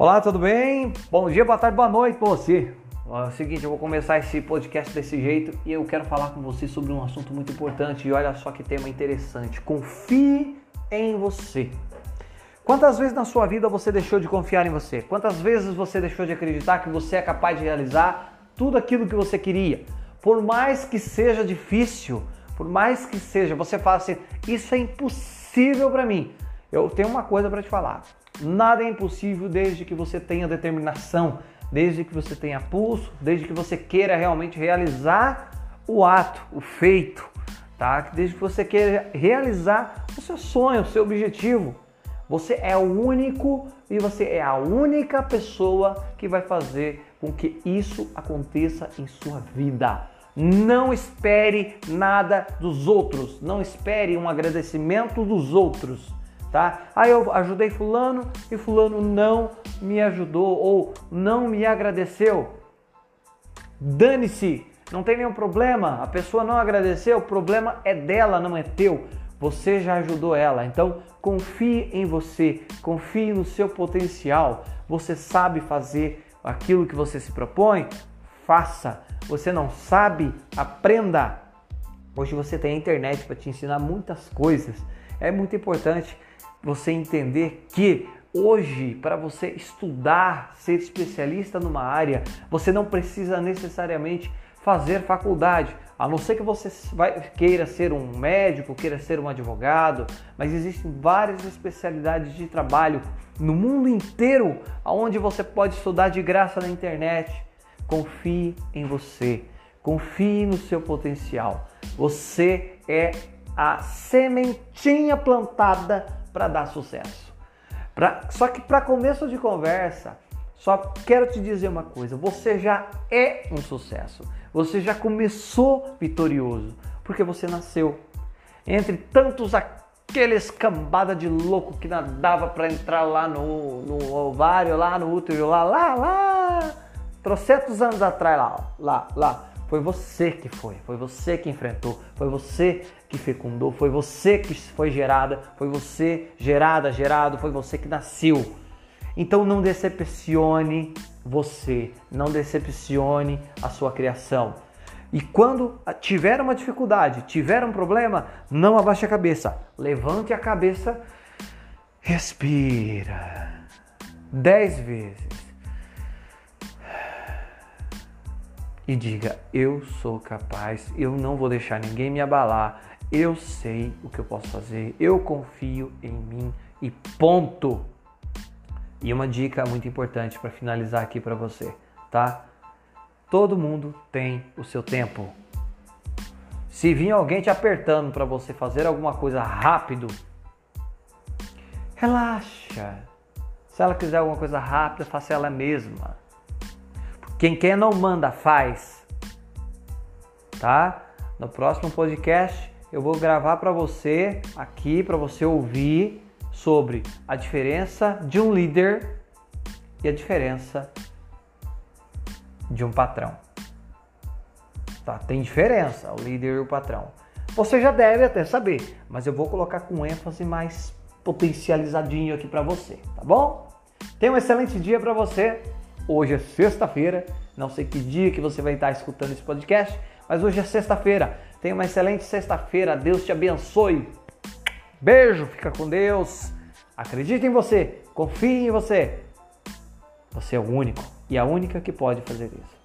Olá, tudo bem? Bom dia, boa tarde, boa noite pra você. É o seguinte, eu vou começar esse podcast desse jeito e eu quero falar com você sobre um assunto muito importante e olha só que tema interessante. Confie em você. Quantas vezes na sua vida você deixou de confiar em você? Quantas vezes você deixou de acreditar que você é capaz de realizar tudo aquilo que você queria? Por mais que seja difícil, por mais que seja, você fala assim: isso é impossível para mim. Eu tenho uma coisa para te falar. Nada é impossível desde que você tenha determinação, desde que você tenha pulso, desde que você queira realmente realizar o ato, o feito, tá? Desde que você queira realizar o seu sonho, o seu objetivo. Você é o único e você é a única pessoa que vai fazer com que isso aconteça em sua vida. Não espere nada dos outros, não espere um agradecimento dos outros tá? Aí eu ajudei fulano e fulano não me ajudou ou não me agradeceu. Dane-se, não tem nenhum problema. A pessoa não agradeceu, o problema é dela, não é teu. Você já ajudou ela. Então, confie em você, confie no seu potencial. Você sabe fazer aquilo que você se propõe? Faça. Você não sabe? Aprenda. Hoje você tem a internet para te ensinar muitas coisas. É muito importante você entender que hoje, para você estudar, ser especialista numa área, você não precisa necessariamente fazer faculdade, a não ser que você vai, queira ser um médico, queira ser um advogado, mas existem várias especialidades de trabalho no mundo inteiro onde você pode estudar de graça na internet. Confie em você, confie no seu potencial. Você é a sementinha plantada para dar sucesso. Pra, só que para começo de conversa, só quero te dizer uma coisa: você já é um sucesso. Você já começou vitorioso, porque você nasceu. Entre tantos aqueles cambada de louco que nadava para entrar lá no, no ovário, lá no útero, lá, lá, lá, trocentos anos atrás, lá, lá, lá. Foi você que foi, foi você que enfrentou, foi você que fecundou, foi você que foi gerada, foi você gerada, gerado, foi você que nasceu. Então não decepcione você, não decepcione a sua criação. E quando tiver uma dificuldade, tiver um problema, não abaixe a cabeça. Levante a cabeça, respira. Dez vezes. E diga: Eu sou capaz, eu não vou deixar ninguém me abalar, eu sei o que eu posso fazer, eu confio em mim e ponto. E uma dica muito importante para finalizar aqui para você, tá? Todo mundo tem o seu tempo. Se vir alguém te apertando para você fazer alguma coisa rápido, relaxa. Se ela quiser alguma coisa rápida, faça ela mesma. Quem quer não manda, faz. Tá? No próximo podcast eu vou gravar para você aqui para você ouvir sobre a diferença de um líder e a diferença de um patrão. Tá? Tem diferença, o líder e o patrão. Você já deve até saber, mas eu vou colocar com ênfase mais potencializadinho aqui para você, tá bom? Tenha um excelente dia para você. Hoje é sexta-feira, não sei que dia que você vai estar escutando esse podcast, mas hoje é sexta-feira. Tenha uma excelente sexta-feira. Deus te abençoe. Beijo, fica com Deus. Acredite em você, confie em você. Você é o único e a única que pode fazer isso.